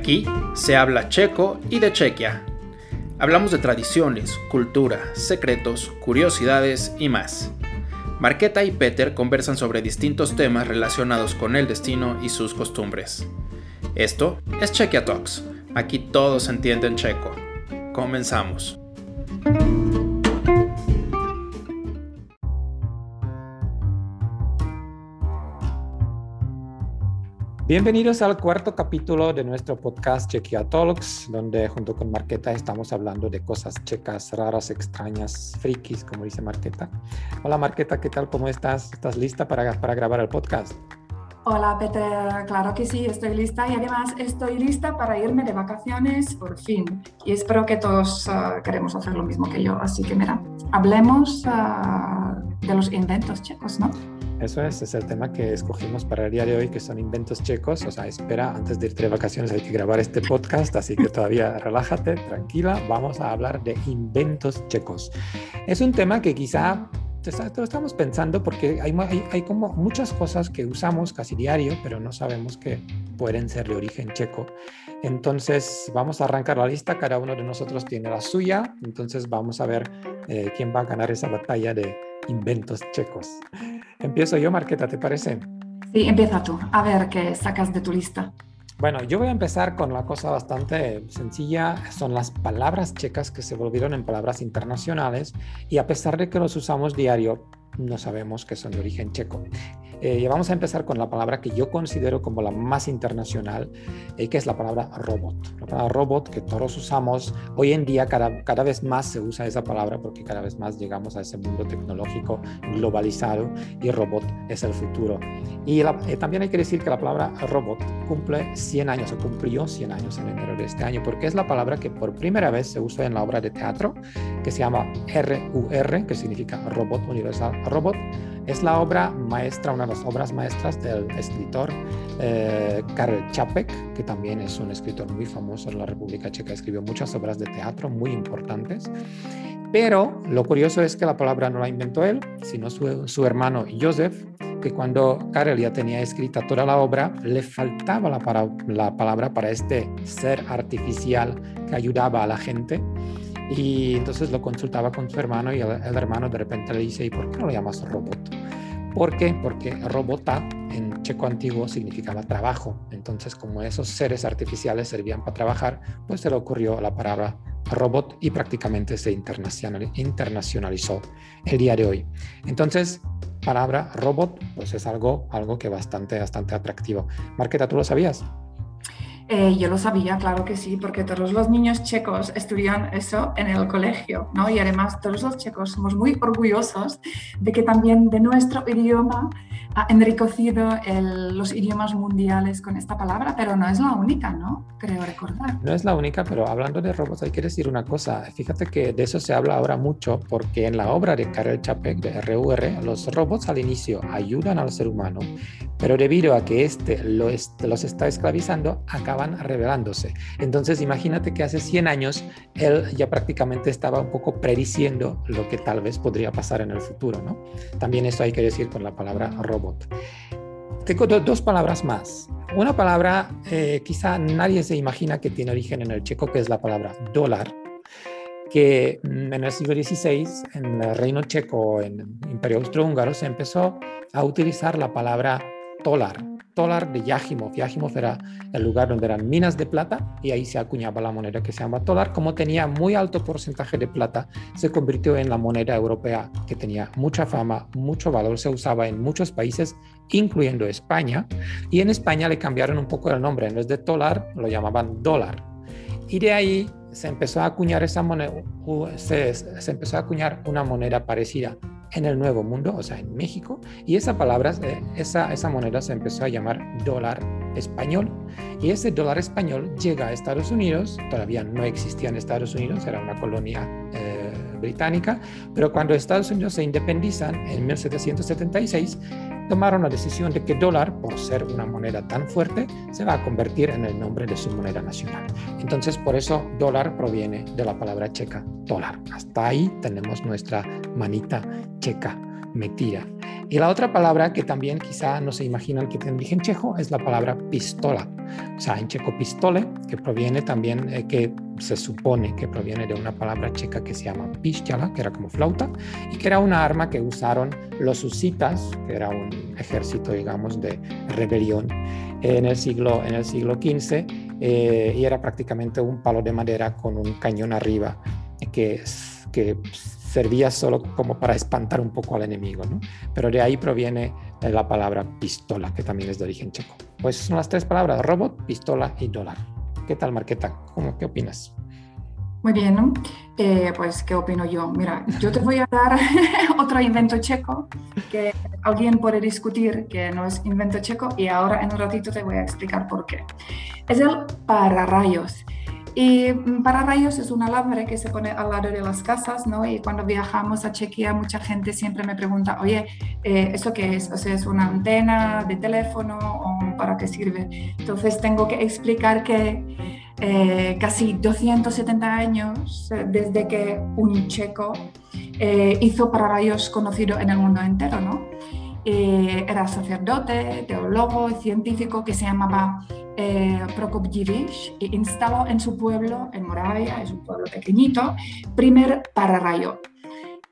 aquí se habla checo y de Chequia. Hablamos de tradiciones, cultura, secretos, curiosidades y más. Marqueta y Peter conversan sobre distintos temas relacionados con el destino y sus costumbres. Esto es Chequia Talks. Aquí todos entienden checo. Comenzamos. Bienvenidos al cuarto capítulo de nuestro podcast Chequia Talks, donde junto con Marqueta estamos hablando de cosas checas, raras, extrañas, frikis, como dice Marqueta. Hola Marqueta, ¿qué tal? ¿Cómo estás? ¿Estás lista para, para grabar el podcast? Hola Peter, claro que sí, estoy lista y además estoy lista para irme de vacaciones por fin. Y espero que todos uh, queremos hacer lo mismo que yo. Así que mira, hablemos uh, de los inventos checos, ¿no? Eso es, es el tema que escogimos para el día de hoy, que son inventos checos. O sea, espera, antes de irte de vacaciones hay que grabar este podcast, así que todavía relájate, tranquila. Vamos a hablar de inventos checos. Es un tema que quizá lo estamos pensando porque hay, como muchas cosas que usamos casi diario, pero no sabemos que pueden ser de origen checo. Entonces, vamos a arrancar la lista. Cada uno de nosotros tiene la suya. Entonces, vamos a ver eh, quién va a ganar esa batalla de inventos checos. Empiezo yo, Marqueta, ¿te parece? Sí, empieza tú. A ver qué sacas de tu lista. Bueno, yo voy a empezar con la cosa bastante sencilla. Son las palabras checas que se volvieron en palabras internacionales y a pesar de que los usamos diario, no sabemos que son de origen checo. Eh, vamos a empezar con la palabra que yo considero como la más internacional, eh, que es la palabra robot. La palabra robot que todos usamos, hoy en día cada, cada vez más se usa esa palabra porque cada vez más llegamos a ese mundo tecnológico globalizado y robot es el futuro. Y eh, también hay que decir que la palabra robot cumple 100 años o cumplió 100 años en enero de este año porque es la palabra que por primera vez se usa en la obra de teatro que se llama RUR, que significa Robot Universal Robot es la obra maestra, una de las obras maestras del escritor eh, Karel Čapek, que también es un escritor muy famoso en la República Checa. Escribió muchas obras de teatro muy importantes. Pero lo curioso es que la palabra no la inventó él, sino su, su hermano Joseph, que cuando Karel ya tenía escrita toda la obra, le faltaba la, para, la palabra para este ser artificial que ayudaba a la gente y entonces lo consultaba con su hermano y el, hermano de repente le dice, ¿y por qué no lo llamas robot? ¿Por? Porque robota en checo antiguo significaba trabajo. Entonces, como esos seres artificiales servían para trabajar, pues se le ocurrió la palabra robot y prácticamente se internacionalizó el día de hoy. Entonces, palabra robot, pues es algo, algo que bastante, bastante atractivo. Marqueta, ¿tú lo sabías? Eh, yo lo sabía, claro que sí, porque todos los niños checos estudian eso en el colegio, ¿no? Y además todos los checos somos muy orgullosos de que también de nuestro idioma ha enriquecido los idiomas mundiales con esta palabra, pero no es la única, ¿no? Creo recordar. No es la única, pero hablando de robots hay que decir una cosa. Fíjate que de eso se habla ahora mucho porque en la obra de Karel Čapek de RUR, los robots al inicio ayudan al ser humano, pero debido a que este los está esclavizando, acaban revelándose. Entonces imagínate que hace 100 años él ya prácticamente estaba un poco prediciendo lo que tal vez podría pasar en el futuro, ¿no? También eso hay que decir con la palabra robot. Tengo dos palabras más. Una palabra eh, quizá nadie se imagina que tiene origen en el checo, que es la palabra dólar que mm, en el siglo XVI, en el Reino Checo, en el Imperio Austrohúngaro, se empezó a utilizar la palabra dólar, dólar de Yajimov. Yajimov era el lugar donde eran minas de plata y ahí se acuñaba la moneda que se llama dólar. Como tenía muy alto porcentaje de plata, se convirtió en la moneda europea que tenía mucha fama, mucho valor, se usaba en muchos países, incluyendo España. Y en España le cambiaron un poco el nombre, en vez de dólar lo llamaban dólar. Y de ahí se empezó a acuñar esa moneda, se, se empezó a acuñar una moneda parecida en el Nuevo Mundo, o sea, en México, y esa palabra, esa, esa moneda se empezó a llamar dólar español. Y ese dólar español llega a Estados Unidos, todavía no existía en Estados Unidos, era una colonia eh, británica, pero cuando Estados Unidos se independizan en 1776, tomaron la decisión de que dólar, por ser una moneda tan fuerte, se va a convertir en el nombre de su moneda nacional. Entonces, por eso dólar proviene de la palabra checa dólar. Hasta ahí tenemos nuestra manita checa metida. Y la otra palabra que también quizá no se imaginan que dije en checo es la palabra pistola. O sea, en checo pistole, que proviene también, eh, que se supone que proviene de una palabra checa que se llama pistola, que era como flauta, y que era una arma que usaron los husitas, que era un ejército, digamos, de rebelión en el siglo, en el siglo XV, eh, y era prácticamente un palo de madera con un cañón arriba que, que servía solo como para espantar un poco al enemigo, ¿no? Pero de ahí proviene la palabra pistola, que también es de origen checo. Pues son las tres palabras, robot, pistola y dólar. ¿Qué tal, Marqueta? ¿Cómo, ¿Qué opinas? Muy bien. Eh, pues, ¿qué opino yo? Mira, yo te voy a dar otro invento checo que alguien puede discutir que no es invento checo y ahora en un ratito te voy a explicar por qué. Es el pararrayos. Y mm, para rayos es un alambre que se pone al lado de las casas, ¿no? Y cuando viajamos a Chequia, mucha gente siempre me pregunta, oye, eh, ¿eso qué es? O sea, ¿es una antena de teléfono o para qué sirve? Entonces tengo que explicar que eh, casi 270 años eh, desde que un checo hizo para rayos conocido en el mundo entero, ¿no? era sacerdote, teólogo, científico que se llamaba eh, Prokopjevich e instaló en su pueblo, en Moravia, es un pueblo pequeñito, primer pararrayo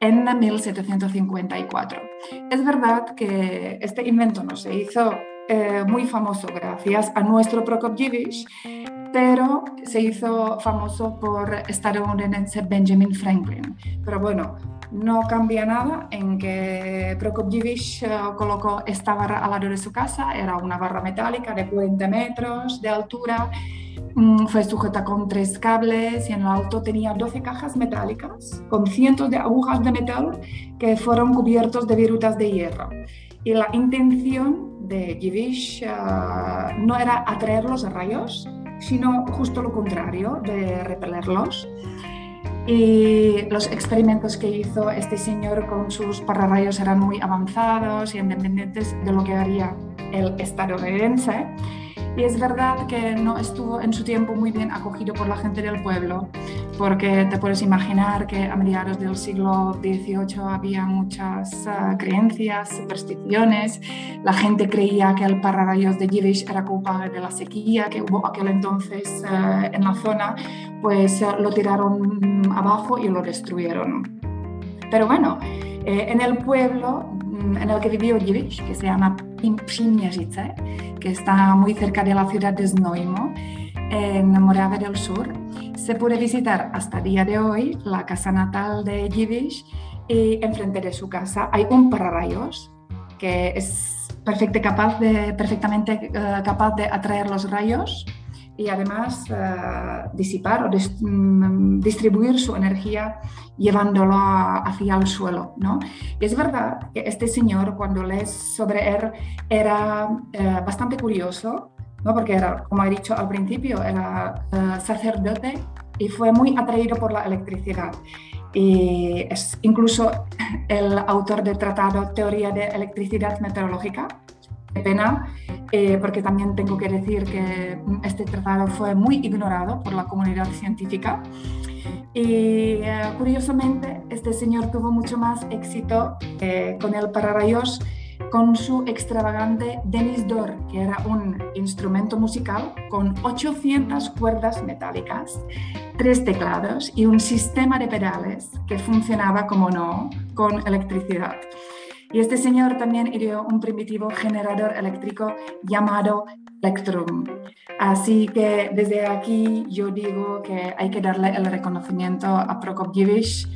en 1754. Es verdad que este invento no se hizo eh, muy famoso gracias a nuestro Prokopjevich, pero se hizo famoso por estadounidense Benjamin Franklin. Pero bueno, no cambia nada en que Prokopjevich eh, colocó esta barra al lado de su casa, era una barra metálica de 40 metros de altura, mm, fue sujeta con tres cables y en lo alto tenía 12 cajas metálicas con cientos de agujas de metal que fueron cubiertos de virutas de hierro. Y la intención de Jivich eh, no era atraer los rayos, sino justo lo contrario, de repelerlos. Y los experimentos que hizo este señor con sus pararrayos eran muy avanzados y independientes de lo que haría el estadounidense. Y es verdad que no estuvo en su tiempo muy bien acogido por la gente del pueblo, porque te puedes imaginar que a mediados del siglo XVIII había muchas uh, creencias, supersticiones. La gente creía que el pararrayos de Givish era culpable de la sequía que hubo aquel entonces uh, en la zona, pues uh, lo tiraron abajo y lo destruyeron. Pero bueno, eh, en el pueblo mm, en el que vivió Givish, que se llama Przymierzyce, que está muy cerca de la ciudad de Znojmo, en Moravia del Sur, se puede visitar hasta el día de hoy la casa natal de Givish y enfrente de su casa hay un pararrayos que es capaz de, perfectamente eh, capaz de atraer los rayos y además eh, disipar o mm, distribuir su energía llevándolo hacia el suelo. ¿no? Y es verdad que este señor, cuando lees sobre él, era eh, bastante curioso, ¿no? porque era, como he dicho al principio, era eh, sacerdote y fue muy atraído por la electricidad. Y es incluso el autor del tratado Teoría de Electricidad Meteorológica, Qué pena, eh, porque también tengo que decir que este tratado fue muy ignorado por la comunidad científica. Y eh, curiosamente, este señor tuvo mucho más éxito eh, con el pararrayos con su extravagante Denis Dor, que era un instrumento musical con 800 cuerdas metálicas, tres teclados y un sistema de pedales que funcionaba, como no, con electricidad. Y este señor también ideó un primitivo generador eléctrico llamado Electrum. Así que desde aquí yo digo que hay que darle el reconocimiento a Prokopjevich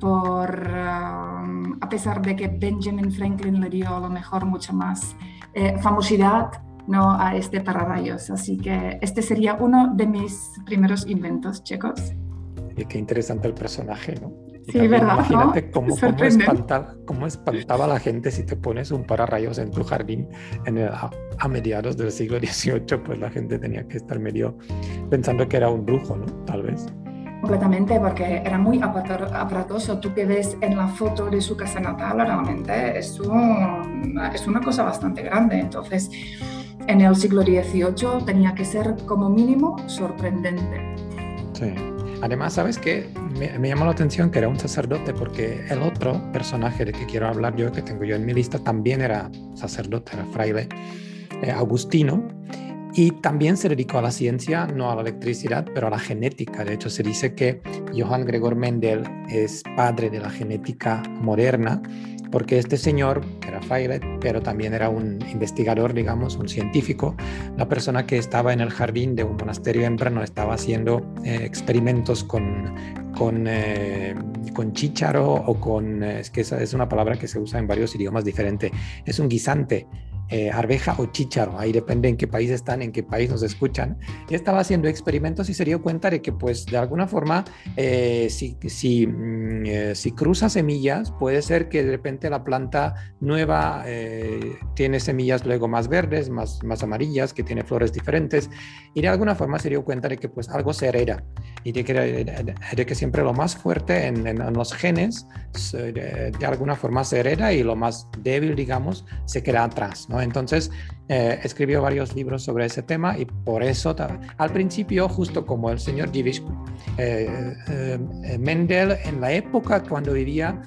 por, um, a pesar de que Benjamin Franklin le dio lo mejor mucha más eh, famosidad ¿no? a este pararrayos. Así que este sería uno de mis primeros inventos, chicos. Y qué interesante el personaje, ¿no? Sí, verdad. Imagínate cómo, cómo, espantaba, cómo, espantaba, a la gente si te pones un pararrayos en tu jardín en a, mediados del siglo XVIII, pues la gente tenía que estar medio pensando que era un brujo, ¿no? Tal vez. Completamente, porque era muy aparatoso. Tú que ves en la foto de su casa natal, realmente es, es una cosa bastante grande. Entonces, en el siglo XVIII tenía que ser como mínimo sorprendente. Sí. Además, ¿sabes qué? me, me, llamó la atención que era un sacerdote porque el otro personaje de que quiero hablar yo, que tengo yo en mi lista, también era sacerdote, era fraile, eh, Agustino, y también se dedicó a la ciencia, no a la electricidad, pero a la genética. De hecho, se dice que Johann Gregor Mendel es padre de la genética moderna porque este señor era fraile, pero también era un investigador, digamos, un científico, la persona que estaba en el jardín de un monasterio en Brno estaba haciendo eh, experimentos con, con, eh, con chícharo o con, eh, es que esa es una palabra que se usa en varios idiomas diferentes, es un guisante eh, arveja o chícharo, ahí depende en qué país están, en qué país nos escuchan, estaba haciendo experimentos y se dio cuenta de que pues de alguna forma eh, si, si, mm, eh, si, cruza semillas puede ser que de repente la planta nueva tiene semillas luego más verdes, más, más amarillas, que tiene flores diferentes, y de alguna forma se dio cuenta de que pues algo se hereda. Y de que, siempre lo más fuerte en, en los genes de, de, alguna forma se hereda y lo más débil digamos se queda atrás, ¿no? Entonces, eh, escribió varios libros sobre ese tema y por eso, al principio, justo como el señor Givish, eh, eh, Mendel, en la época cuando vivía,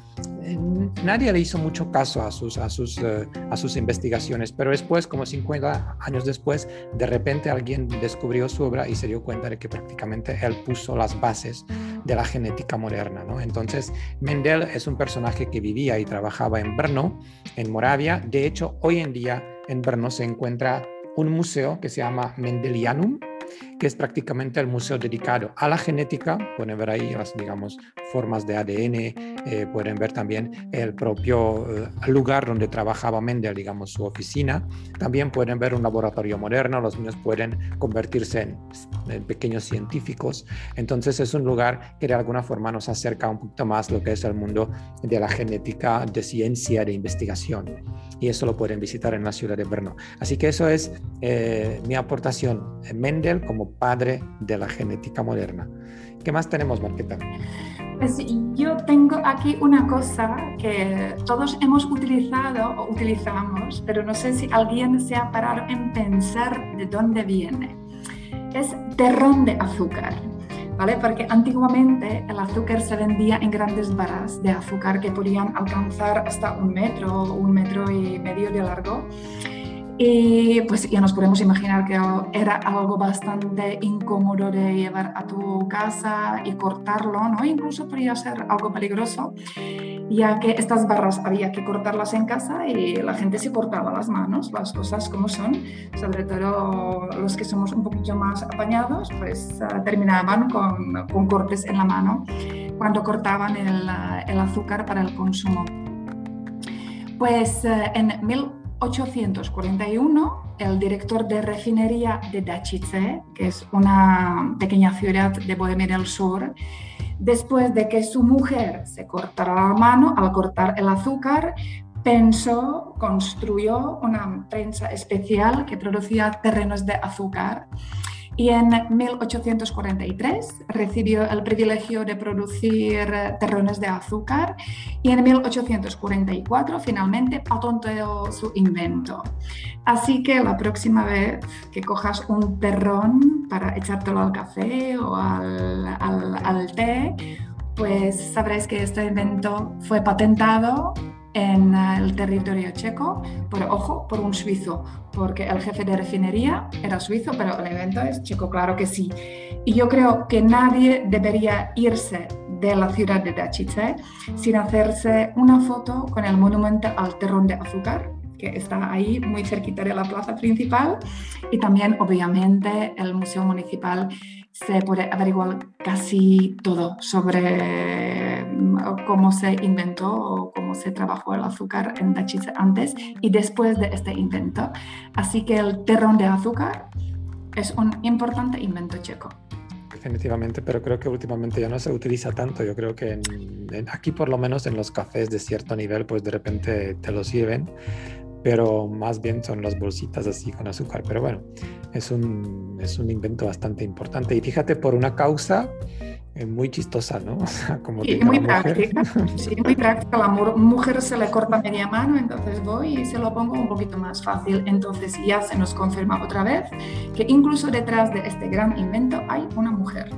nadie le hizo mucho caso a sus, a, sus, a sus investigaciones, pero después, como 50 años después, de repente alguien descubrió su obra y se dio cuenta de que prácticamente él puso las bases de la genética moderna. Entonces, Mendel es un personaje que vivía y trabajaba en Brno, en Moravia. De hecho, hoy en día en Brno se encuentra un museo que se llama Mendelianum, que es prácticamente el museo dedicado a la genética. Pueden ver ahí las, digamos, formas de ADN, eh, pueden ver también el propio eh, lugar donde trabajaba Mendel, digamos, su oficina. También pueden ver un laboratorio moderno, los niños pueden convertirse en, pequeños científicos. Entonces es un lugar que de alguna forma nos acerca un poquito más lo que es el mundo de la genética, de ciencia, de investigación. Y eso lo pueden visitar en la ciudad de Brno. Así que eso es eh, mi aportación. Mendel como padre de la genética moderna. ¿Qué más tenemos, Marqueta? Pues yo tengo aquí una cosa que todos hemos utilizado o utilizamos, pero no sé si alguien se ha parado en pensar de dónde viene. Es terrón de azúcar. ¿Vale? Porque antiguamente el azúcar se vendía en grandes barras de azúcar que podían alcanzar hasta un metro, un metro y medio de largo. Y pues ya nos podemos imaginar que era algo bastante incómodo de llevar a tu casa y cortarlo, ¿no? Incluso podría ser algo peligroso, ya que estas barras había que cortarlas en casa y la gente se cortaba las manos, las cosas como son, sobre todo los que somos un poquito más apañados, pues uh, terminaban con, con, cortes en la mano cuando cortaban el, el azúcar para el consumo. Pues uh, en mil 1841, el director de refinería de Dačice, que es una pequeña ciudad de Bohemia del Sur, después de que su mujer se cortara la mano al cortar el azúcar, pensó, construyó una prensa especial que producía terrenos de azúcar y en 1843 recibió el privilegio de producir terrones de azúcar y en 1844 finalmente patentó su invento. Así que la próxima vez que cojas un terrón para echártelo al café o al, al, al té, pues sabréis que este invento fue patentado en el territorio checo, por ojo, por un suizo, porque el jefe de refinería era suizo, pero el evento es checo, claro que sí. Y yo creo que nadie debería irse de la ciudad de Dačice sin hacerse una foto con el monumento al terrón de azúcar, que está ahí muy cerquita de la plaza principal, y también obviamente el Museo Municipal se puede averiguar casi todo sobre mm, cómo se inventó o cómo se trabajó el azúcar en Dachice antes y después de este invento. Así que el terrón de azúcar es un importante invento checo. Definitivamente, pero creo que últimamente ya no se utiliza tanto. Yo creo que aquí por lo menos en los cafés de cierto nivel, pues de repente te los sirven pero más bien son las bolsitas así con azúcar. Pero bueno, es un, es un invento bastante importante. Y fíjate, por una causa eh, muy chistosa, ¿no? Como sí, muy práctica. Sí, muy práctica. La mujer se le corta media mano, entonces voy y se lo pongo un poquito más fácil. Entonces ya se nos confirma otra vez que incluso detrás de este gran invento hay una mujer.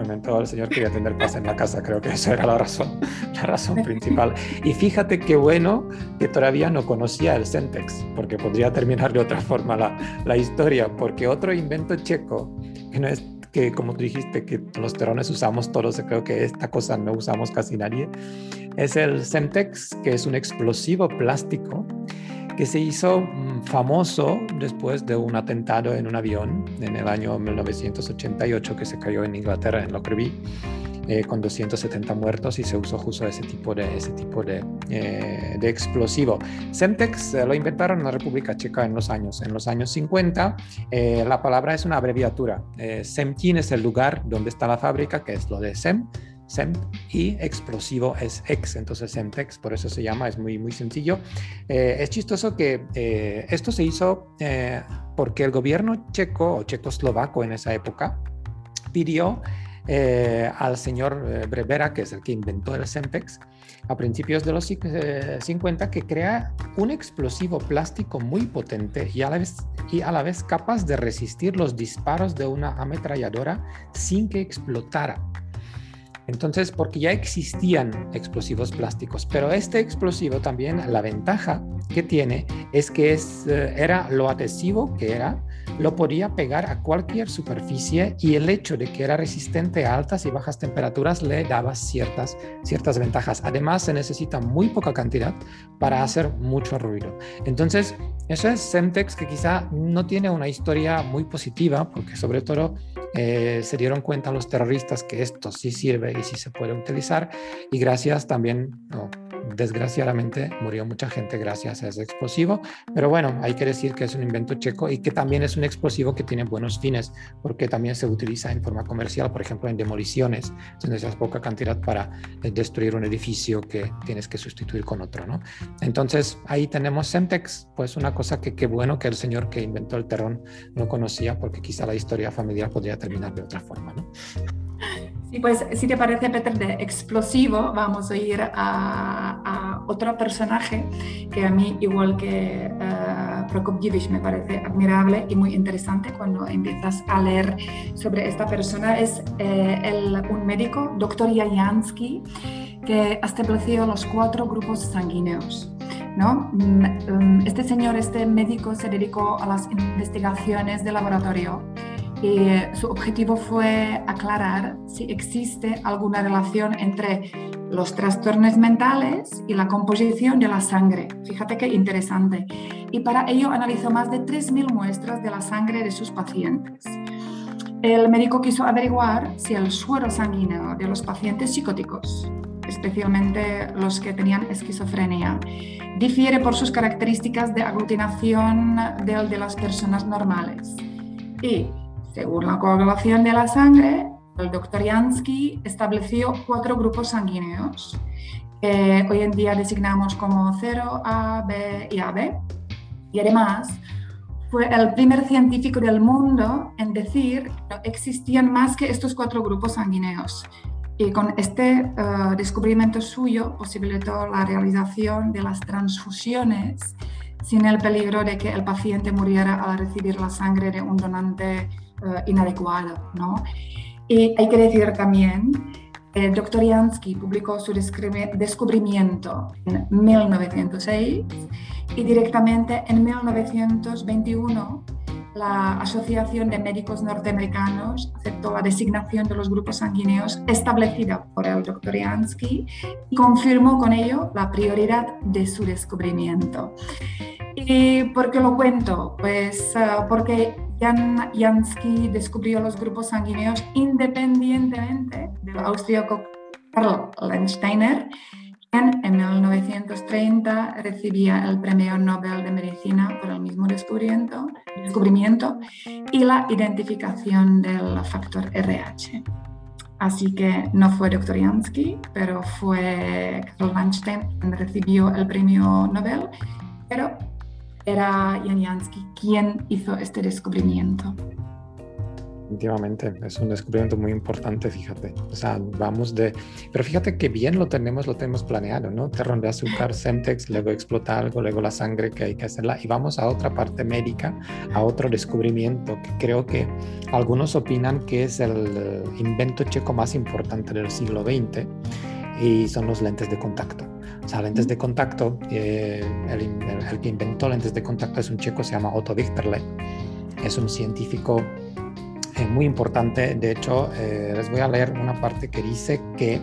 Aumentó el señor quería tener paz en la casa, creo que esa era la razón, la razón principal. Y fíjate qué bueno que todavía no conocía el Sentex, porque podría terminar de otra forma la, la historia, porque otro invento checo, que no es que como tú dijiste, que los terrones usamos todos, creo que esta cosa no usamos casi nadie, es el Semtex, que es un explosivo plástico que se hizo mm, famoso después de un atentado en un avión en el año 1988 que se cayó en Inglaterra, en Lockerbie eh, con 270 muertos y se usó justo ese tipo de, ese tipo de, eh, de explosivo. Semtex eh, lo inventaron en la República Checa en los años, en los años 50. la palabra es una abreviatura. Semkin es el lugar donde está la fábrica, que es lo de Sem. Y explosivo es ex, entonces Semtex, por eso se llama, es muy, muy sencillo. es chistoso que esto se hizo porque el gobierno checo o checoslovaco en esa época pidió eh, al señor eh, Brevera, que es el que inventó el Sempex, a principios de los 50, eh, que crea un explosivo plástico muy potente y a, la vez, y a la vez capaz de resistir los disparos de una ametralladora sin que explotara. Entonces, porque ya existían explosivos plásticos, pero este explosivo también, la ventaja que tiene es que es, era lo adhesivo que era, lo podía pegar a cualquier superficie y el hecho de que era resistente a altas y bajas temperaturas le daba ciertas, ciertas ventajas. Además, se necesita muy poca cantidad para hacer mucho ruido. Entonces, eso es Semtex que quizá no tiene una historia muy positiva, porque sobre todo eh, se dieron cuenta los terroristas que esto sí sirve y sí se puede utilizar y gracias también, desgraciadamente murió mucha gente gracias a ese explosivo, pero bueno, hay que decir que es un invento checo y que también es un explosivo que tiene buenos fines, porque también se utiliza en forma comercial, por ejemplo, en demoliciones, donde necesitas poca cantidad para eh, destruir un edificio que tienes que sustituir con otro, ¿no? Entonces, ahí tenemos Semtex, pues una cosa que qué bueno que el señor que inventó el terrón no conocía, porque quizá la historia familiar podría terminar de otra forma, ¿no? Sí, pues si te parece, Peter, de explosivo, vamos a ir a, otro personaje que a mí, igual que uh, Prokopjevic, me parece admirable y muy interesante cuando empiezas a leer sobre esta persona. Es eh, el, un médico, doctor Jajansky, que ha establecido los cuatro grupos sanguíneos. ¿no? Mm, mm, este señor, este médico, se dedicó a las investigaciones de laboratorio y su objetivo fue aclarar si existe alguna relación entre los trastornos mentales y la composición de la sangre. Fíjate qué interesante. Y para ello analizó más de 3.000 muestras de la sangre de sus pacientes. El médico quiso averiguar si el suero sanguíneo de los pacientes psicóticos, especialmente los que tenían esquizofrenia, difiere por sus características de aglutinación del de las personas normales. Y según la coagulación de la sangre, el doctor Jansky estableció cuatro grupos sanguíneos que hoy en día designamos como 0, A, B y AB. Y además fue el primer científico del mundo en decir que existían más que estos cuatro grupos sanguíneos. Y con este uh, descubrimiento suyo posibilitó la realización de las transfusiones sin el peligro de que el paciente muriera al recibir la sangre de un donante uh, inadecuado. ¿no? Y hay que decir también el doctor Jansky publicó su descubrimiento en 1906 y directamente en 1921 la Asociación de Médicos Norteamericanos aceptó la designación de los grupos sanguíneos establecida por el doctor Jansky y confirmó con ello la prioridad de su descubrimiento. ¿Y por qué lo cuento? Pues uh, porque Jan Jansky descubrió los grupos sanguíneos independientemente del austríaco Karl Landsteiner, quien en 1930 recibía el Premio Nobel de Medicina por el mismo descubrimiento, descubrimiento y la identificación del factor RH. Así que no fue Dr. Jansky, pero fue Karl Landsteiner quien recibió el premio Nobel, pero era Jan Jansky quien hizo este descubrimiento. Definitivamente, es un descubrimiento muy importante, fíjate. O sea, vamos de... Pero fíjate que bien lo tenemos, lo tenemos planeado, ¿no? Terrón de azúcar, Semtex, luego explota algo, luego la sangre que hay que hacerla y vamos a otra parte médica, a otro descubrimiento que creo que algunos opinan que es el invento checo más importante del siglo XX y son los lentes de contacto. O sea, lentes de contacto, eh, el, que inventó lentes de contacto es un checo, se llama Otto Wichterle. Es un científico muy importante. De hecho, eh, les voy a leer una parte que dice que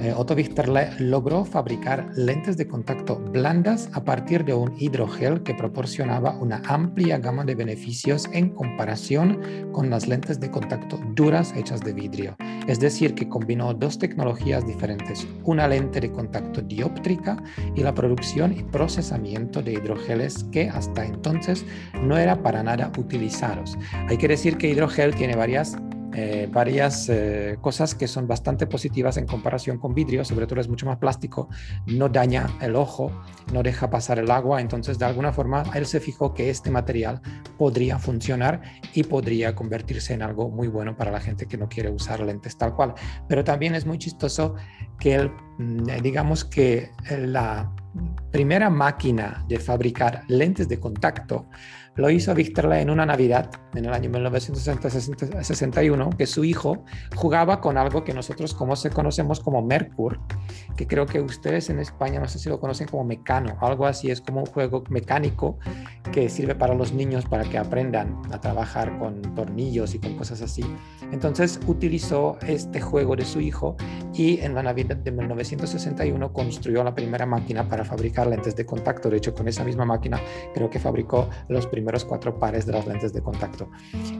eh, Otto Wichterle logró fabricar lentes de contacto blandas a partir de un hidrogel que proporcionaba una amplia gama de beneficios en comparación con las lentes de contacto duras hechas de vidrio. Es decir, que combinó dos tecnologías diferentes, una lente de contacto dióptrica y la producción y procesamiento de hidrogeles que hasta entonces no era para nada utilizados. Hay que decir que hidrogel tiene varias eh, varias eh, cosas que son bastante positivas en comparación con vidrio, sobre todo es mucho más plástico, no daña el ojo, no deja pasar el agua, entonces de alguna forma él se fijó que este material podría funcionar y podría convertirse en algo muy bueno para la gente que no quiere usar lentes tal cual. Pero también es muy chistoso que él, mm, digamos que la primera máquina de fabricar lentes de contacto lo hizo Víctor en una Navidad, en el año 1961, que su hijo jugaba con algo que nosotros como se conocemos como Mercur, que creo que ustedes en España no sé si lo conocen como Mecano, algo así, es como un juego mecánico que sirve para los niños para que aprendan a trabajar con tornillos y con cosas así. Entonces utilizó este juego de su hijo y en la Navidad de 1961 construyó la primera máquina para fabricar lentes de contacto. De hecho, con esa misma máquina creo que fabricó los primeros primeros cuatro pares de las lentes de contacto.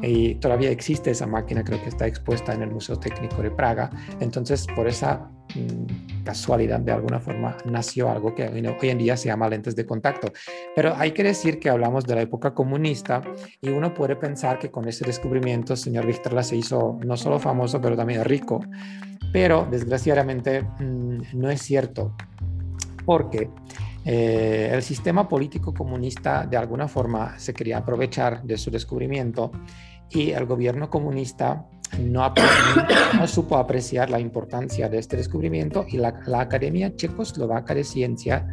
Y todavía existe esa máquina, creo que está expuesta en el Museo Técnico de Praga. Entonces, por esa mm, casualidad, de alguna forma, nació algo que hoy en día se llama lentes de contacto. Pero hay que decir que hablamos de la época comunista y uno puede pensar que con ese descubrimiento el señor Víctor se hizo no solo famoso, pero también rico. Pero desgraciadamente mm, no es cierto, porque eh, el sistema político comunista de alguna forma se quería aprovechar de su descubrimiento y el gobierno comunista no, no supo apreciar la importancia de este descubrimiento y la, Academia Checoslovaca de Ciencia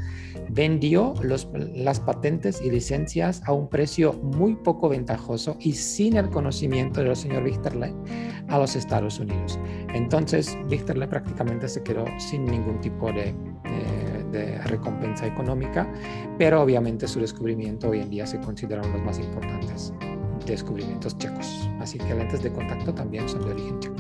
vendió los, las patentes y licencias a un precio muy poco ventajoso y sin el conocimiento del señor Wichterle a los Estados Unidos. Entonces, Wichterle prácticamente se quedó sin ningún tipo de de recompensa económica, pero obviamente su descubrimiento hoy en día se considera uno de los más importantes descubrimientos checos. Así que lentes de contacto también son de origen checo.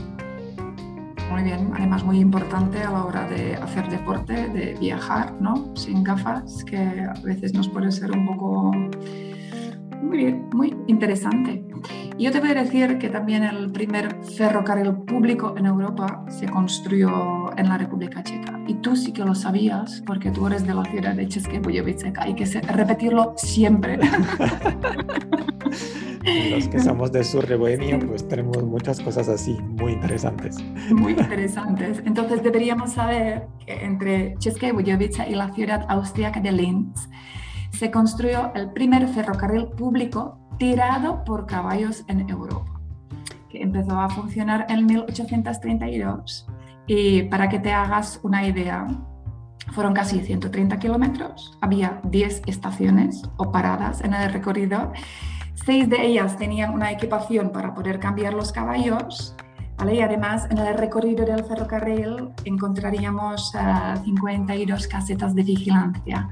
Muy bien, además muy importante a la hora de hacer deporte, de viajar, ¿no? Sin gafas, que a veces nos puede ser un poco muy, muy interesante. Y yo te voy a decir que también el primer ferrocarril público en Europa se construyó en la República Checa. Y tú sí que lo sabías, porque tú eres de la ciudad de České. Hay que repetirlo siempre. Los que somos del sur de Bohemia, pues tenemos muchas cosas así, muy interesantes. Muy interesantes. Entonces deberíamos saber que entre České Budějovice y la ciudad austríaca de Linz se construyó el primer ferrocarril público tirado por caballos en Europa, que empezó a funcionar en 1832. Y para que te hagas una idea, fueron casi 130 kilómetros, había 10 estaciones o paradas en el recorrido, seis de ellas tenían una equipación para poder cambiar los caballos. además en el recorrido del ferrocarril encontraríamos 52 eh, casetas de vigilancia.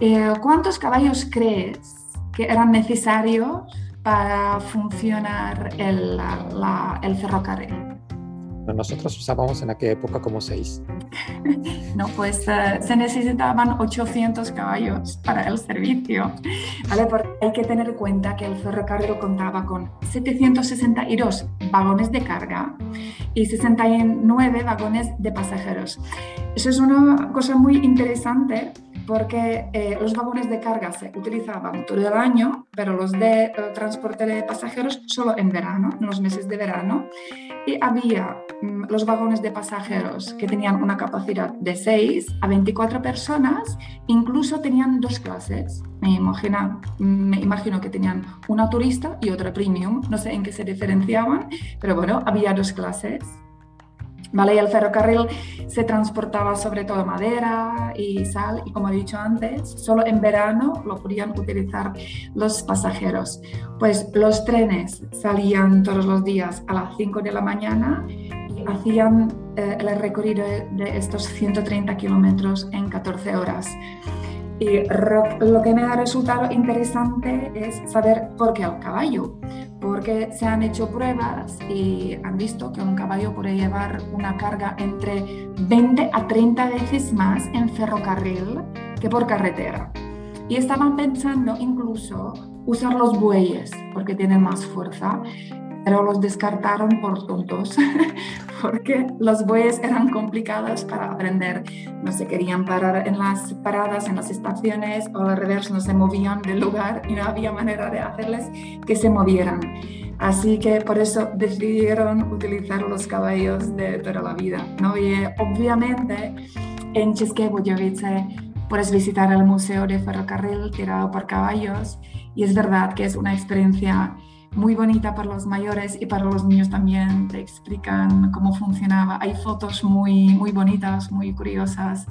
Eh, ¿Cuántos caballos crees que eran necesarios para funcionar el, el ferrocarril. Nosotros usábamos en aquella época como seis. no, pues eh, se necesitaban 800 caballos para el servicio. ¿vale? Porque hay que tener en cuenta que el ferrocarril contaba con 762 vagones de carga y 69 vagones de pasajeros. Eso es una cosa muy interesante porque eh, los vagones de carga se utilizaban todo el año, pero los de eh, transporte de pasajeros solo en verano, en los meses de verano. Y había mm, los vagones de pasajeros que tenían una capacidad de 6 a 24 personas, incluso tenían dos clases. Me me imagino que tenían una turista y otra premium, no sé en qué se diferenciaban, pero bueno, había dos clases. ¿Vale? Y el ferrocarril se transportaba sobre todo madera y sal y como he dicho antes, solo en verano lo podían utilizar los pasajeros. Pues los trenes salían todos los días a las 5 de la mañana y hacían eh, el recorrido de estos 130 kilómetros en 14 horas. Y lo que me ha resultado interesante es saber por qué el caballo, porque se han hecho pruebas y han visto que un caballo puede llevar una carga entre 20 a 30 veces más en ferrocarril que por carretera. Y estaban pensando incluso usar los bueyes porque tienen más fuerza pero los descartaron por tontos, porque los bueyes eran complicados para aprender. No se querían parar en las paradas, en las estaciones, o al revés, no se movían del lugar y no había manera de hacerles que se movieran. Así que por eso decidieron utilizar los caballos de toda la vida. ¿no? Y eh, obviamente en České Budějovice puedes visitar el Museo de Ferrocarril tirado por caballos y es verdad que es una experiencia muy bonita para los mayores y para los niños también. Te explican cómo funcionaba. Hay fotos muy, muy bonitas, muy curiosas.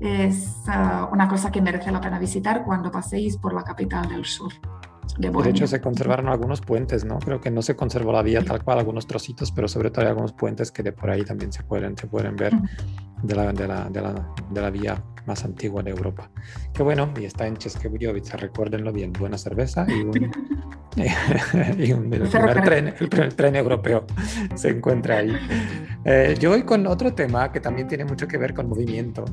Es ah, una cosa que merece la pena visitar cuando paséis por la capital del sur. De, de, hecho, se conservaron algunos puentes, ¿no? Creo que no se conservó la vía tal cual, algunos trocitos, pero sobre todo hay algunos puentes que de por ahí también se pueden, se pueden ver de la, de la, de la, de la vía más antigua de Europa. Qué bueno, y está en Cheskebujovice, recuérdenlo bien, buena cerveza y un, y un el, primer tren, el tren europeo se encuentra ahí. Eh, yo voy con otro tema que también tiene mucho que ver con movimiento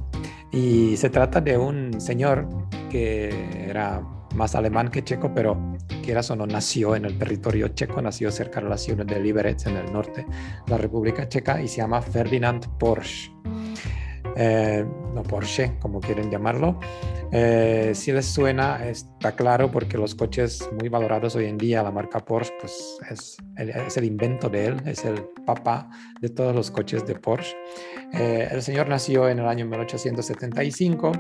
y se trata de un señor que era más alemán que checo, pero quieras o no, nació en el territorio checo, nació cerca de la ciudad de Liberec, en el norte de la República Checa, y se llama Ferdinand Porsche. Eh, no Porsche, como quieren llamarlo. Eh, si les suena, está claro porque los coches muy valorados hoy en día, la marca Porsche, pues es el, es el invento de él, es el papá de todos los coches de Porsche. Eh, el señor nació en el año 1875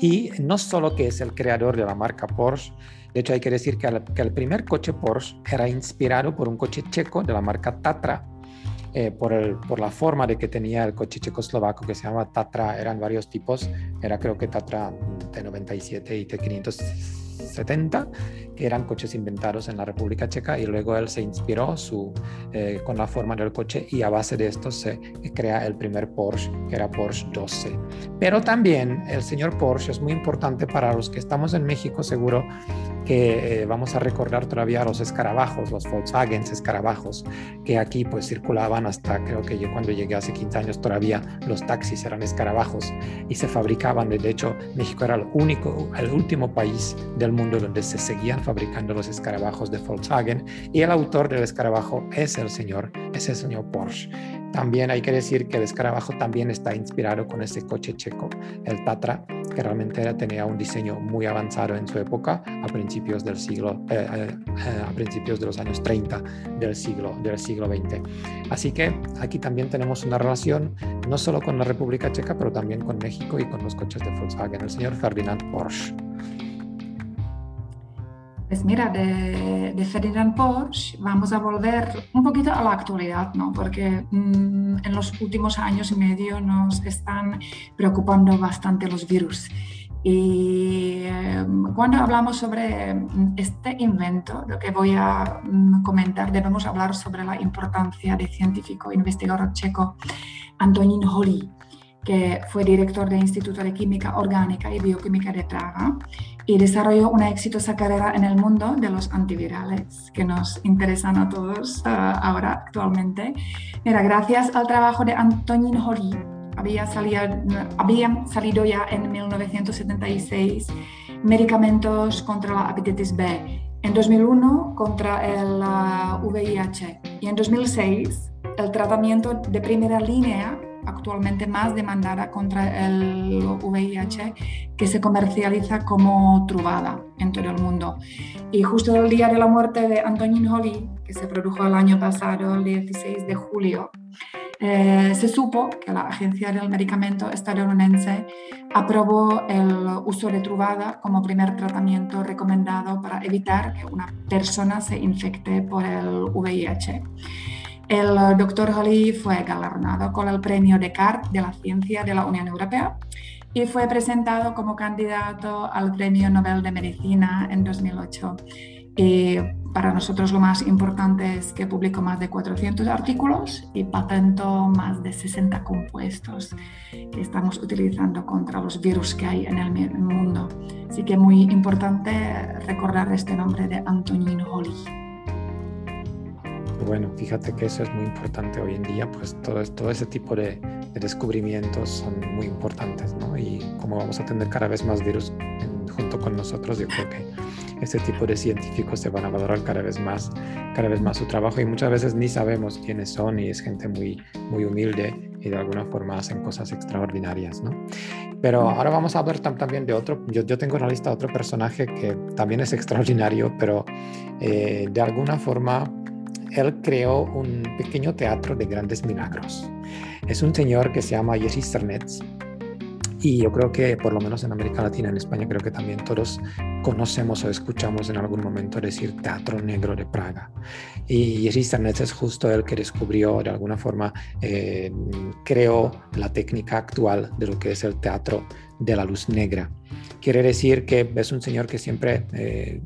y no solo que es el creador de la marca Porsche, de hecho hay que decir que el, que el primer coche Porsche era inspirado por un coche checo de la marca Tatra, eh, por, el, por, la forma de que tenía el coche checoslovaco que se llama Tatra, eran varios tipos, era creo que Tatra T97 y T570, que eran coches inventados en la República Checa y luego él se inspiró su, eh, con la forma del coche y a base de esto se crea el primer Porsche, que era Porsche 12. Pero también el señor Porsche es muy importante para los que estamos en México, seguro que eh, vamos a recordar todavía los escarabajos, los Volkswagen escarabajos, que aquí pues circulaban hasta creo que yo cuando llegué hace 15 años todavía los taxis eran escarabajos y se fabricaban. De hecho, México era el único, el último país del mundo donde se seguían fabricando los escarabajos de Volkswagen y el autor del escarabajo es el señor, es el señor Porsche. También hay que decir que el escarabajo también está inspirado con ese coche checo, el Tatra, que realmente tenía un diseño muy avanzado en su época, a principios del siglo, eh, eh, a principios de los años 30 del siglo, del siglo XX. Así que aquí también tenemos una relación no solo con la República Checa, pero también con México y con los coches de Volkswagen, el señor Ferdinand Porsche. Pues mira, de, de, Ferdinand Porsche vamos a volver un poquito a la actualidad, ¿no? Porque mmm, en los últimos años y medio nos están preocupando bastante los virus. Y eh, cuando hablamos sobre este invento, lo que voy a mm, comentar, debemos hablar sobre la importancia del científico investigador checo Antonín Holý, que fue director del Instituto de Química Orgánica y Bioquímica de Praga y desarrolló una exitosa carrera en el mundo de los antivirales que nos interesan a todos uh, ahora actualmente. Era gracias al trabajo de Antonín Holý, había salido, habían salido ya en 1976 medicamentos contra la hepatitis B, en 2001 contra el uh, VIH y en 2006 el tratamiento de primera línea actualmente más demandada contra el VIH que se comercializa como trubada en todo el mundo. Y justo el día de la muerte de Antonin Holly, que se produjo el año pasado, el 16 de julio, eh, se supo que la Agencia del Medicamento estadounidense aprobó el uso de trubada como primer tratamiento recomendado para evitar que una persona se infecte por el VIH. El doctor Holly fue galardonado con el premio Descartes de la Ciencia de la Unión Europea y fue presentado como candidato al Premio Nobel de Medicina en 2008. Y para nosotros lo más importante es que publicó más de 400 artículos y patentó más de 60 compuestos que estamos utilizando contra los virus que hay en el mundo. Así que muy importante recordar este nombre de Antonin Holly. Bueno, fíjate que eso es muy importante hoy en día, pues todo, todo ese tipo de, de descubrimientos son muy importantes, ¿no? Y como vamos a tener cada vez más virus junto con nosotros, yo creo que este tipo de científicos se van a valorar cada vez más, cada vez más su trabajo y muchas veces ni sabemos quiénes son y es gente muy, muy humilde y de alguna forma hacen cosas extraordinarias, ¿no? Pero ahora vamos a hablar también de otro, yo, yo tengo en la lista otro personaje que también es extraordinario, pero eh, de alguna forma él creó un pequeño teatro de grandes milagros. Es un señor que se llama Jesse Cernetz y yo creo que por lo menos en América Latina, en España, creo que también todos conocemos o escuchamos en algún momento decir Teatro Negro de Praga. Y Jesse Cernetz es justo el que descubrió, de alguna forma, eh, creó la técnica actual de lo que es el teatro de la luz negra. Quiere decir que es un señor que siempre eh,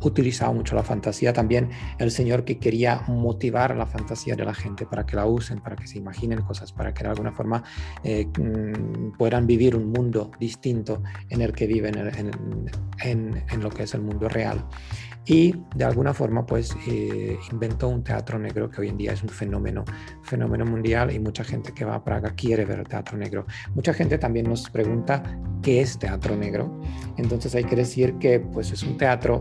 utilizaba mucho la fantasía, también el señor que quería motivar la fantasía de la gente para que la usen, para que se imaginen cosas, para que de alguna forma eh, mm, puedan vivir un mundo distinto en el que viven en, en lo que es el mundo real y de alguna forma pues eh, inventó un teatro negro que hoy en día es un fenómeno, fenómeno mundial y mucha gente que va a Praga quiere ver el teatro negro. Mucha gente también nos pregunta qué es teatro negro. Entonces hay que decir que pues es un teatro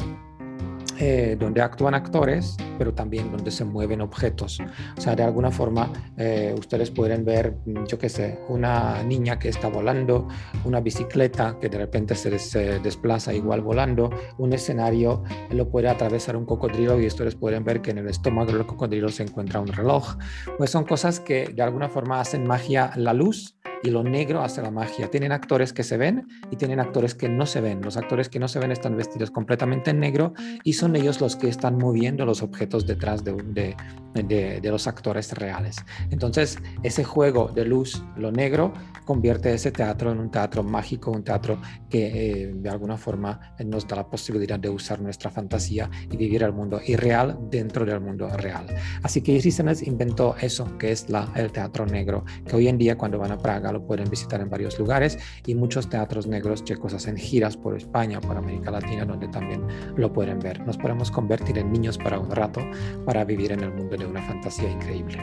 eh, donde actúan actores, pero también donde se mueven objetos. O sea, de alguna forma eh, ustedes pueden ver, yo qué sé, una niña que está volando, una bicicleta que de repente se, desplaza igual volando, un escenario lo puede atravesar un cocodrilo y ustedes pueden ver que en el estómago del cocodrilo se encuentra un reloj. Pues son cosas que de alguna forma hacen magia la luz y lo negro hace la magia. Tienen actores que se ven y tienen actores que no se ven. Los actores que no se ven están vestidos completamente en negro y son ellos los que están moviendo los objetos detrás de, los actores reales. Entonces, ese juego de luz, lo negro, convierte ese teatro en un teatro mágico, un teatro que eh, de alguna forma nos da la posibilidad de usar nuestra fantasía y vivir el mundo irreal dentro del mundo real. Así que Iris inventó eso, que es el teatro negro, que hoy en día cuando van a Praga lo pueden visitar en varios lugares y muchos teatros negros checos hacen giras por España, por América Latina, donde también lo pueden ver. Nos podemos convertir en niños para un rato para vivir en el mundo de una fantasía increíble.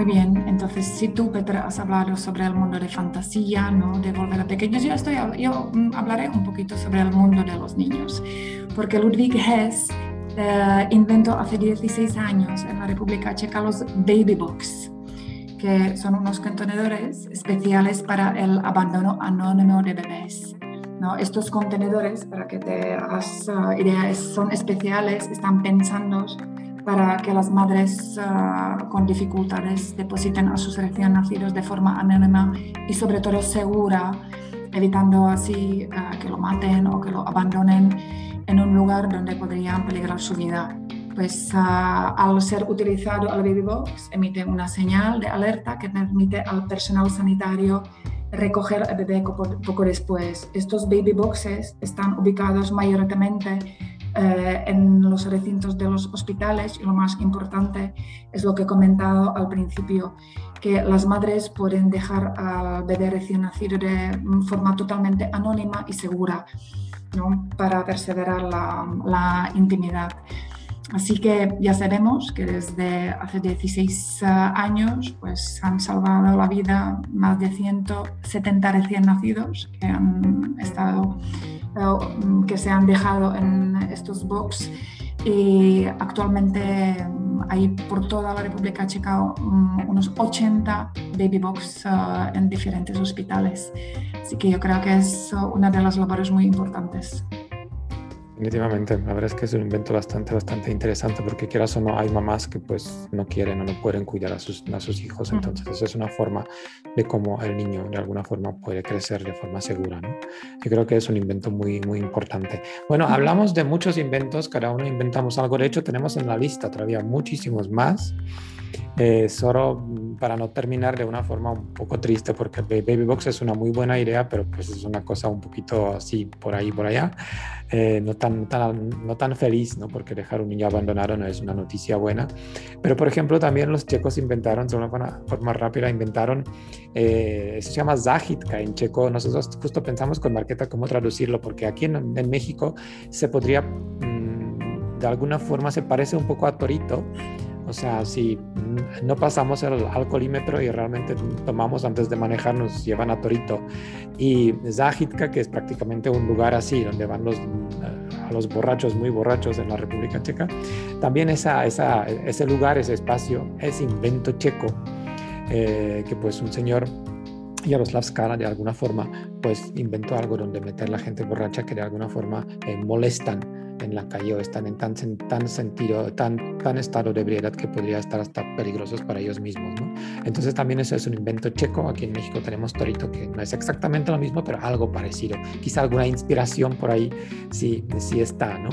Muy bien, entonces si tú, Petra, has hablado sobre el mundo de fantasía, ¿no? de volver a pequeños, yo, estoy, yo mm, hablaré un poquito sobre el mundo de los niños, porque Ludwig Hess eh, inventó hace 16 años en la República Checa los baby books, que son unos contenedores especiales para el abandono anónimo de bebés. ¿no? Estos contenedores, para que te hagas uh, idea, son especiales, están pensados para que las madres uh, con dificultades depositen a sus recién nacidos de forma anónima y sobre todo segura, evitando así uh, que lo maten o que lo abandonen en un lugar donde podrían peligrar su vida. Pues al ser utilizado el baby box emite una señal de alerta que permite al personal sanitario recoger al bebé poco, después. Estos baby boxes están ubicados mayoritariamente eh, en los recintos de los hospitales y lo más importante es lo que he comentado al principio, que las madres pueden dejar al bebé recién nacido de forma totalmente anónima y segura ¿no? para perseverar la intimidad. Así que ya sabemos que desde hace 16 eh, años pues, han salvado la vida más de 170 recién nacidos que han estado eh, que se han dejado en estos box y actualmente mm, hay por toda la República Checa mm, unos 80 baby box uh, en diferentes hospitales. Así que yo creo que es una de las labores muy importantes. Definitivamente, la verdad es que es un invento bastante, bastante interesante porque quieras o no, hay mamás que pues no quieren o no pueden cuidar a sus, a sus hijos, entonces eso es una forma de cómo el niño de alguna forma puede crecer de forma segura, ¿no? Yo creo que es un invento muy, muy importante. Bueno, hablamos de muchos inventos, cada uno inventamos algo, de hecho tenemos en la lista todavía muchísimos más. Eh, solo para no terminar de una forma un poco triste, porque Baby Box es una muy buena idea, pero pues es una cosa un poquito así por ahí, por allá, eh, no, tan, tan, no tan feliz, ¿no? porque dejar un niño abandonado no es una noticia buena. Pero por ejemplo, también los checos inventaron, de una forma rápida, inventaron, eh, se llama Zahitka en checo. Nosotros justo pensamos con Marqueta cómo traducirlo, porque aquí en, en México se podría, mm, de alguna forma, se parece un poco a Torito o sea, si no pasamos el alcoholímetro y realmente tomamos antes de manejar, nos llevan a Torito. Y Zahitka, que es prácticamente un lugar así, donde van los, a los borrachos muy borrachos en la República Checa, también ese lugar, ese espacio, es invento checo, eh, que pues un señor Jaroslav Skara de alguna forma pues inventó algo donde meter la gente borracha que de alguna forma eh, molestan en la calle o están en tan, tan sentido, tan, tan estado de ebriedad que podría estar hasta peligrosos para ellos mismos. ¿no? Entonces también eso es un invento checo. Aquí en México tenemos Torito, que no es exactamente lo mismo, pero algo parecido. Quizá alguna inspiración por ahí sí, sí está, ¿no?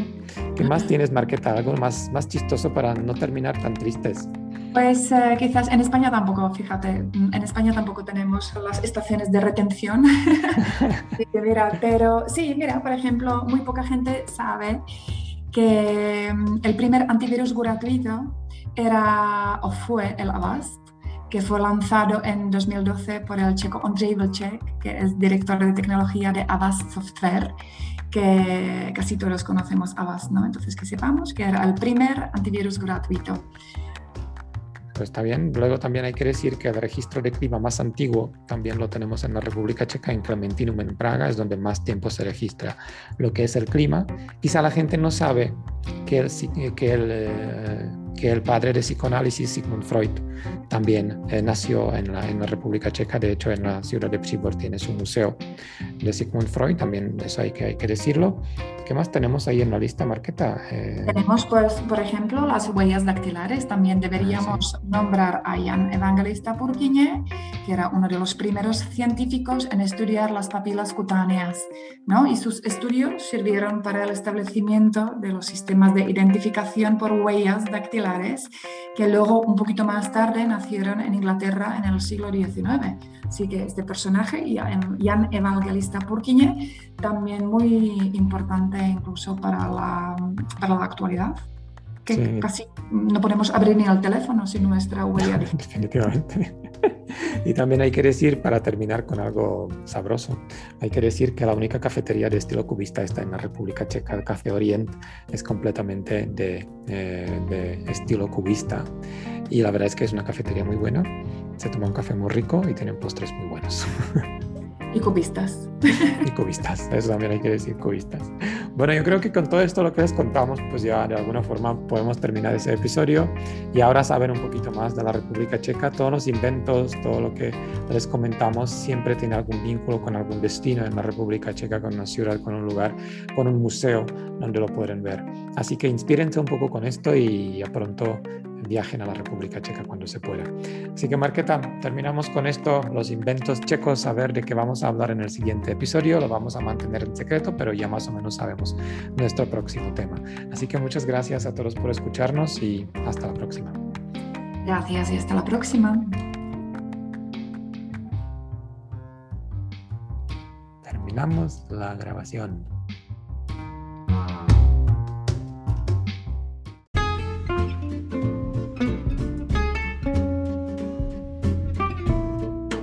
¿Qué más tienes, Marqueta? Algo más, más chistoso para no terminar tan tristes. Pues eh, quizás en España tampoco, fíjate, en España tampoco tenemos las estaciones de retención. pero sí, mira, por ejemplo, muy poca gente sabe que mm, el primer antivirus gratuito era o fue el Avast, que fue lanzado en 2012 por el checo Andrzej Vlček, que es director de tecnología de Avast Software, que casi todos conocemos Avast, ¿no? Entonces que sepamos que era el primer antivirus gratuito. Pues está bien. Luego también hay que decir que el registro de clima más antiguo también lo tenemos en la República Checa, en Clementinum, en Praga, es donde más tiempo se registra lo que es el clima. Quizá la gente no sabe que el, que el eh, que el padre de psicoanálisis, Sigmund Freud, también eh, nació en la, en la, República Checa, de hecho en la ciudad de Přibor tiene su museo de Sigmund Freud, también eso hay que, hay que decirlo. ¿Qué más tenemos ahí en la lista, Marqueta? Eh, tenemos, pues, por ejemplo, las huellas dactilares. También deberíamos ah, nombrar a Jan Evangelista Purquiñe, que era uno de los primeros científicos en estudiar las papilas cutáneas, ¿no? Y sus estudios sirvieron para el establecimiento de los sistemas de identificación por huellas dactilares que luego un poquito más tarde nacieron en Inglaterra en el siglo XIX. Así que este personaje, Jan Evangelista Purquiñe, también muy importante incluso para la, para la actualidad que casi no podemos abrir ni el teléfono sin nuestra huella. Definitivamente. y también hay que decir, para terminar con algo sabroso, hay que decir que la única cafetería de estilo cubista está en la República Checa, el Café Orient, es completamente de, eh, de estilo cubista. Y la verdad es que es una cafetería muy buena, se toma un café muy rico y tienen postres muy buenos. Y cubistas. Y cubistas, eso también hay que decir, cubistas. Bueno, yo creo que con todo esto lo que les contamos, pues ya de alguna forma podemos terminar ese episodio y ahora saben un poquito más de la República Checa. Todos los inventos, todo lo que les comentamos siempre tiene algún vínculo con algún destino en la República Checa, con una ciudad, con un lugar, con un museo donde lo pueden ver. Así que inspírense un poco con esto y a pronto viajen a la República Checa cuando se pueda. Así que Marqueta, terminamos con esto, los inventos checos, a ver de qué vamos a hablar en el siguiente episodio, lo vamos a mantener en secreto, pero ya más o menos sabemos nuestro próximo tema. Así que muchas gracias a todos por escucharnos y hasta la próxima. Gracias y hasta la próxima. Terminamos la grabación.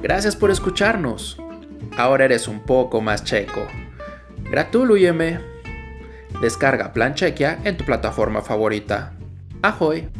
Gracias por escucharnos. Ahora eres un poco más checo. Gratuluyeme. Descarga Plan Chequia en tu plataforma favorita. Ahoy.